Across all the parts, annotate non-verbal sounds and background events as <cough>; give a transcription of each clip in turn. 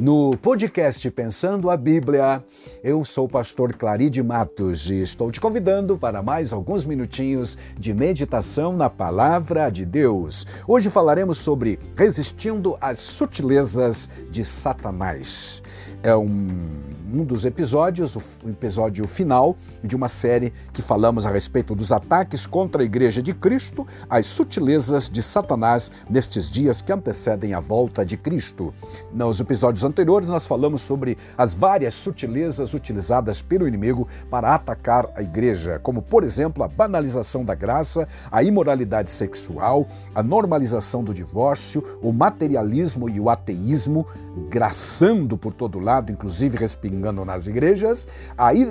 No podcast Pensando a Bíblia, eu sou o pastor Claride Matos e estou te convidando para mais alguns minutinhos de meditação na palavra de Deus. Hoje falaremos sobre resistindo às sutilezas de Satanás. É um um dos episódios, o episódio final de uma série que falamos a respeito dos ataques contra a Igreja de Cristo, as sutilezas de Satanás nestes dias que antecedem a volta de Cristo. Nos episódios anteriores, nós falamos sobre as várias sutilezas utilizadas pelo inimigo para atacar a Igreja, como, por exemplo, a banalização da graça, a imoralidade sexual, a normalização do divórcio, o materialismo e o ateísmo, graçando por todo lado, inclusive respingando nas igrejas,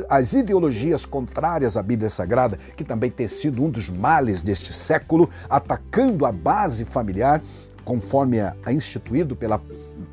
as ideologias contrárias à Bíblia Sagrada, que também tem sido um dos males deste século, atacando a base familiar, conforme é instituído pela,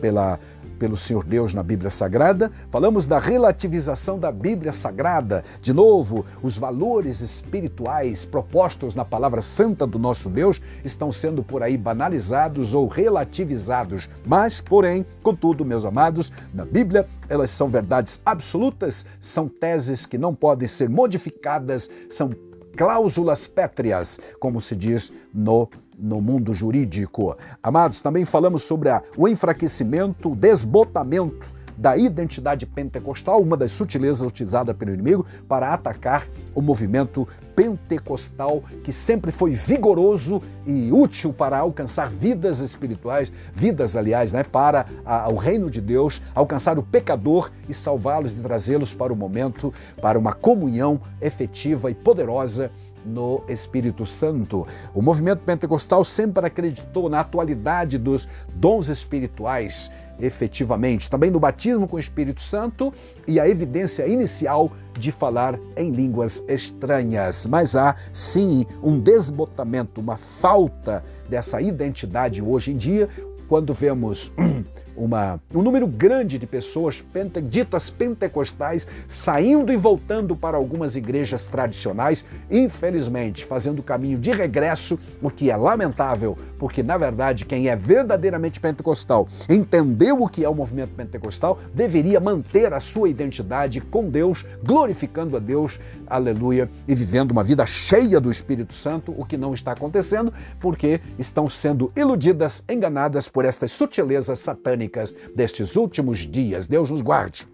pela pelo Senhor Deus na Bíblia Sagrada. Falamos da relativização da Bíblia Sagrada. De novo, os valores espirituais propostos na palavra santa do nosso Deus estão sendo por aí banalizados ou relativizados. Mas, porém, contudo, meus amados, na Bíblia elas são verdades absolutas, são teses que não podem ser modificadas, são cláusulas pétreas, como se diz no no mundo jurídico. Amados, também falamos sobre a, o enfraquecimento, o desbotamento da identidade pentecostal, uma das sutilezas utilizadas pelo inimigo para atacar o movimento pentecostal que sempre foi vigoroso e útil para alcançar vidas espirituais, vidas, aliás, né, para a, o reino de Deus, alcançar o pecador e salvá-los e trazê-los para o momento, para uma comunhão efetiva e poderosa no Espírito Santo. O movimento pentecostal sempre acreditou na atualidade dos dons espirituais, efetivamente, também no batismo com o Espírito Santo e a evidência inicial de falar em línguas estranhas. Mas há sim um desbotamento, uma falta dessa identidade hoje em dia, quando vemos <clears throat> uma, um número grande de pessoas pente, ditas pentecostais saindo e voltando para algumas igrejas tradicionais, infelizmente fazendo o caminho de regresso, o que é lamentável, porque na verdade quem é verdadeiramente pentecostal, entendeu o que é o movimento pentecostal, deveria manter a sua identidade com Deus, glorificando a Deus, aleluia, e vivendo uma vida cheia do Espírito Santo, o que não está acontecendo, porque estão sendo iludidas, enganadas por estas sutilezas satânicas destes últimos dias. Deus nos guarde.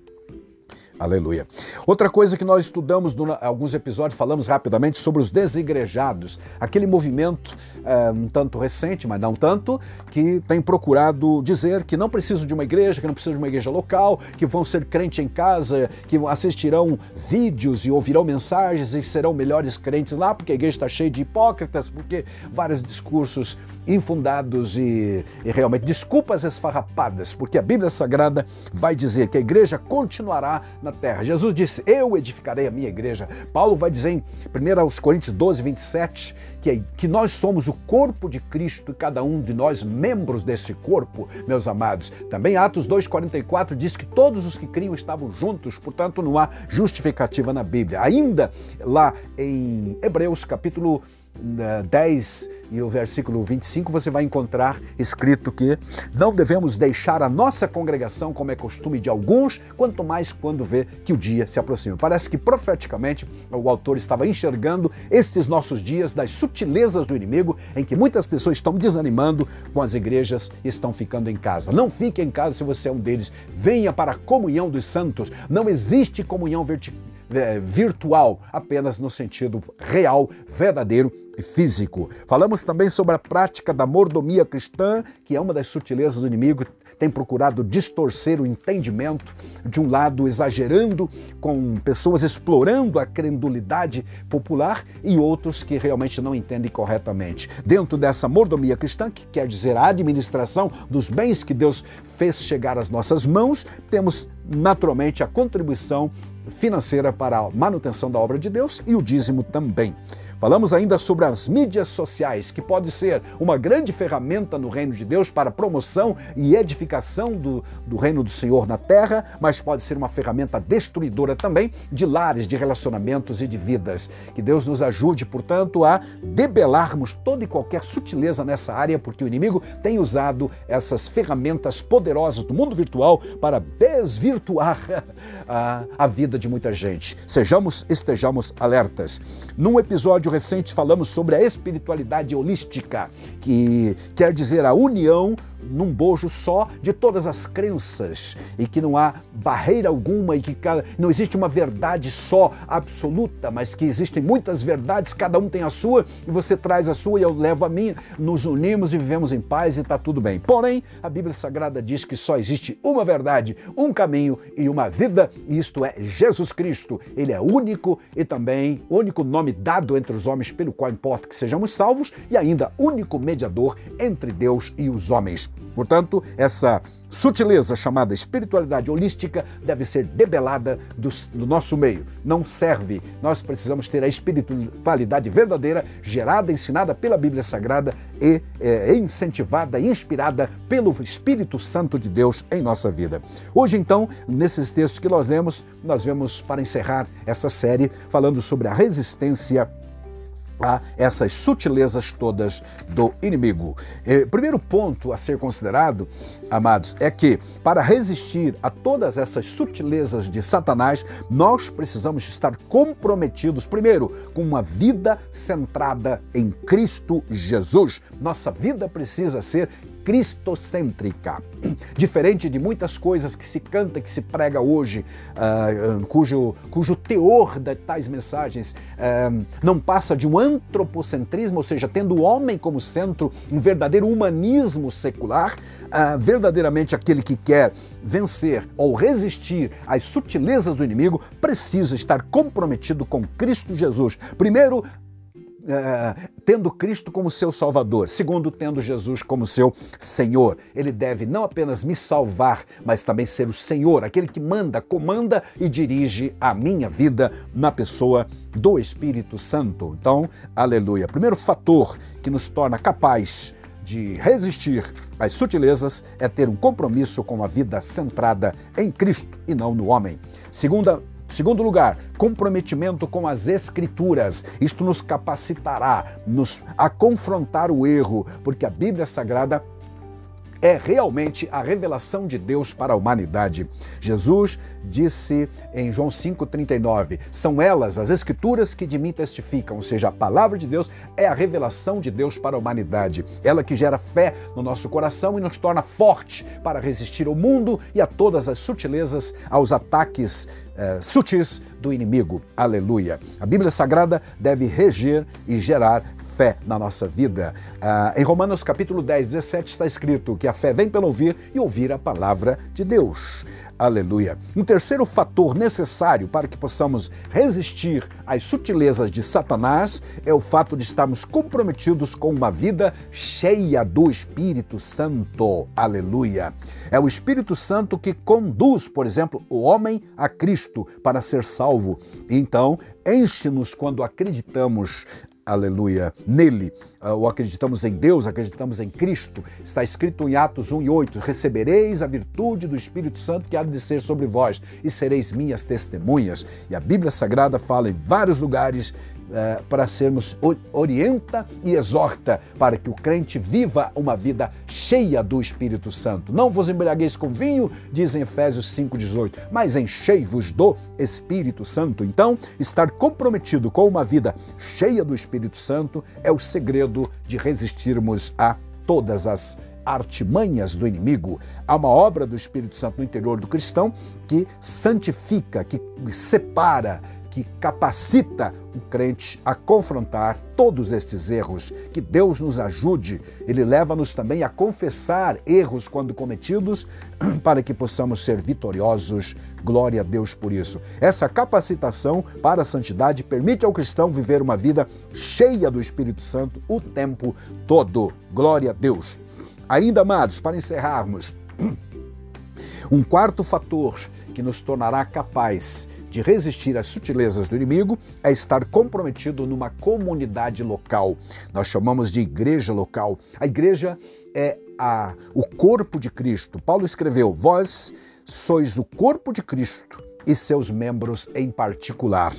Aleluia. Outra coisa que nós estudamos em alguns episódios, falamos rapidamente sobre os desigrejados, aquele movimento é, um tanto recente, mas não tanto, que tem procurado dizer que não precisam de uma igreja, que não precisam de uma igreja local, que vão ser crente em casa, que assistirão vídeos e ouvirão mensagens e serão melhores crentes lá, porque a igreja está cheia de hipócritas, porque vários discursos infundados e, e realmente desculpas esfarrapadas, porque a Bíblia Sagrada vai dizer que a igreja continuará na terra. Jesus disse: Eu edificarei a minha igreja. Paulo vai dizer em 1 Coríntios 12, 27, que, que nós somos o corpo de Cristo e cada um de nós membros desse corpo, meus amados. Também Atos 2,44 diz que todos os que criam estavam juntos, portanto não há justificativa na Bíblia. Ainda lá em Hebreus capítulo 10 e o versículo 25, você vai encontrar escrito que não devemos deixar a nossa congregação como é costume de alguns, quanto mais quando vê que o dia se aproxima. Parece que profeticamente o autor estava enxergando estes nossos dias das sutilezas do inimigo, em que muitas pessoas estão desanimando com as igrejas e estão ficando em casa. Não fique em casa se você é um deles. Venha para a comunhão dos santos. Não existe comunhão vertical é, virtual, apenas no sentido real, verdadeiro e físico. Falamos também sobre a prática da mordomia cristã, que é uma das sutilezas do inimigo, tem procurado distorcer o entendimento, de um lado exagerando, com pessoas explorando a credulidade popular e outros que realmente não entendem corretamente. Dentro dessa mordomia cristã, que quer dizer a administração dos bens que Deus fez chegar às nossas mãos, temos naturalmente a contribuição financeira para a manutenção da obra de Deus e o dízimo também. Falamos ainda sobre as mídias sociais, que pode ser uma grande ferramenta no reino de Deus para promoção e edificação do, do reino do Senhor na terra, mas pode ser uma ferramenta destruidora também de lares, de relacionamentos e de vidas. Que Deus nos ajude, portanto, a debelarmos toda e qualquer sutileza nessa área, porque o inimigo tem usado essas ferramentas poderosas do mundo virtual para desvirtuar <laughs> a, a vida de muita gente. Sejamos, estejamos alertas. Num episódio recente falamos sobre a espiritualidade holística, que quer dizer a união num bojo só de todas as crenças e que não há barreira alguma e que não existe uma verdade só absoluta, mas que existem muitas verdades, cada um tem a sua e você traz a sua e eu levo a minha, nos unimos e vivemos em paz e está tudo bem. Porém, a Bíblia Sagrada diz que só existe uma verdade, um caminho e uma vida, e isto é Jesus Cristo. Ele é único e também único nome dado entre os homens pelo qual importa que sejamos salvos e ainda único mediador entre Deus e os homens. Portanto, essa sutileza chamada espiritualidade holística deve ser debelada do, do, nosso meio. Não serve. Nós precisamos ter a espiritualidade verdadeira, gerada, ensinada pela Bíblia Sagrada e é, incentivada, inspirada pelo Espírito Santo de Deus em nossa vida. Hoje, então, nesses textos que nós lemos, nós vemos, para encerrar essa série, falando sobre a resistência a essas sutilezas todas do inimigo. Eh, primeiro ponto a ser considerado, amados, é que para resistir a todas essas sutilezas de Satanás, nós precisamos estar comprometidos, primeiro, com uma vida centrada em Cristo Jesus. Nossa vida precisa ser cristocêntrica. Diferente de muitas coisas que se canta, que se prega hoje, uh, cujo, cujo teor de tais mensagens uh, não passa de um antropocentrismo, ou seja, tendo o homem como centro, um verdadeiro humanismo secular, uh, verdadeiramente aquele que quer vencer ou resistir às sutilezas do inimigo precisa estar comprometido com Cristo Jesus. Primeiro, é, tendo Cristo como seu Salvador, segundo, tendo Jesus como seu Senhor. Ele deve não apenas me salvar, mas também ser o Senhor, aquele que manda, comanda e dirige a minha vida na pessoa do Espírito Santo. Então, aleluia. Primeiro fator que nos torna capaz de resistir às sutilezas é ter um compromisso com a vida centrada em Cristo e não no homem. Segunda Segundo lugar, comprometimento com as Escrituras. Isto nos capacitará nos, a confrontar o erro, porque a Bíblia Sagrada é realmente a revelação de Deus para a humanidade. Jesus disse em João 5,39: são elas, as Escrituras, que de mim testificam, ou seja, a palavra de Deus é a revelação de Deus para a humanidade. Ela que gera fé no nosso coração e nos torna forte para resistir ao mundo e a todas as sutilezas, aos ataques eh, sutis do inimigo. Aleluia. A Bíblia Sagrada deve reger e gerar fé na nossa vida. Ah, em Romanos capítulo 10, 17 está escrito que a fé vem pelo ouvir e ouvir a palavra de Deus. Aleluia. Um terceiro fator necessário para que possamos resistir às sutilezas de Satanás é o fato de estarmos comprometidos com uma vida cheia do Espírito Santo. Aleluia. É o Espírito Santo que conduz, por exemplo, o homem a Cristo para ser salvo. Então, enche-nos quando acreditamos aleluia, nele, ah, ou acreditamos em Deus, acreditamos em Cristo. Está escrito em Atos 1 e 8: Recebereis a virtude do Espírito Santo que há de descer sobre vós, e sereis minhas testemunhas. E a Bíblia Sagrada fala em vários lugares uh, para sermos, orienta e exorta para que o crente viva uma vida cheia do Espírito Santo. Não vos embriagueis com vinho, diz em Efésios 5,18, mas enchei-vos do Espírito Santo. Então, estar comprometido com uma vida cheia do Espírito Santo é o segredo de resistirmos a todas as artimanhas do inimigo. Há uma obra do Espírito Santo no interior do cristão que santifica, que separa, que capacita o crente a confrontar todos estes erros. Que Deus nos ajude. Ele leva-nos também a confessar erros quando cometidos, <clears throat> para que possamos ser vitoriosos. Glória a Deus por isso. Essa capacitação para a santidade permite ao cristão viver uma vida cheia do Espírito Santo o tempo todo. Glória a Deus. Ainda, amados, para encerrarmos, <clears throat> um quarto fator que nos tornará capaz de resistir às sutilezas do inimigo é estar comprometido numa comunidade local. Nós chamamos de igreja local. A igreja é a, o corpo de Cristo. Paulo escreveu: Vós sois o corpo de Cristo e seus membros em particular.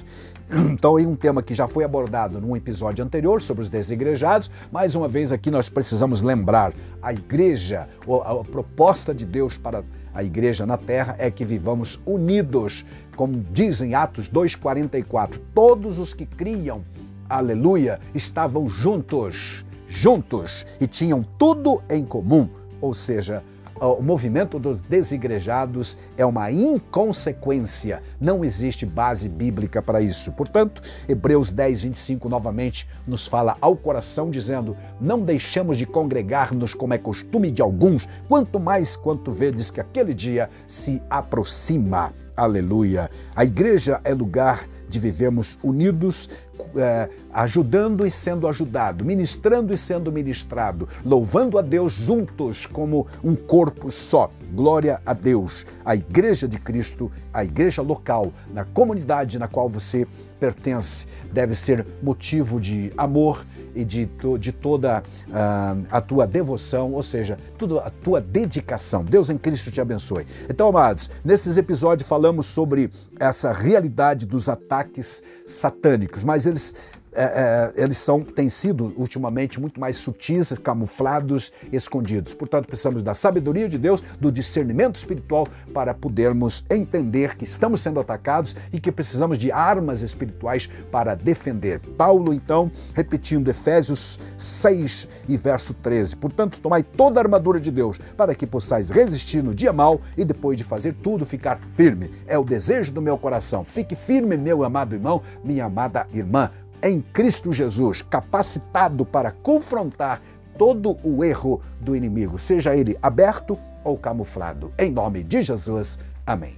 Então, em um tema que já foi abordado num episódio anterior sobre os desigrejados, mais uma vez aqui nós precisamos lembrar a igreja, a, proposta de Deus para a igreja na terra é que vivamos unidos, como dizem Atos 2:44. Todos os que criam, aleluia, estavam juntos, juntos e tinham tudo em comum, ou seja, o movimento dos desigrejados é uma inconsequência. Não existe base bíblica para isso. Portanto, Hebreus 10, 25 novamente nos fala ao coração, dizendo: Não deixemos de congregar-nos como é costume de alguns, quanto mais quanto vedes que aquele dia se aproxima. Aleluia. A igreja é lugar de vivermos unidos, é, ajudando e sendo ajudado, ministrando e sendo ministrado, louvando a Deus juntos como um corpo só. Glória a Deus. A Igreja de Cristo, a igreja local, na comunidade na qual você pertence, deve ser motivo de amor e de, de toda uh, a tua devoção, ou seja, toda a tua dedicação. Deus em Cristo te abençoe. Então, amados, nesses episódios falamos sobre essa realidade dos ataques satânicos, mas eles é, é, eles são, têm sido ultimamente muito mais sutis, camuflados, escondidos. Portanto, precisamos da sabedoria de Deus, do discernimento espiritual para podermos entender que estamos sendo atacados e que precisamos de armas espirituais para defender. Paulo, então, repetindo Efésios 6 e verso 13: Portanto, tomai toda a armadura de Deus para que possais resistir no dia mal e depois de fazer tudo ficar firme. É o desejo do meu coração. Fique firme, meu amado irmão, minha amada irmã em Cristo Jesus, capacitado para confrontar todo o erro do inimigo, seja ele aberto ou camuflado. Em nome de Jesus, amém.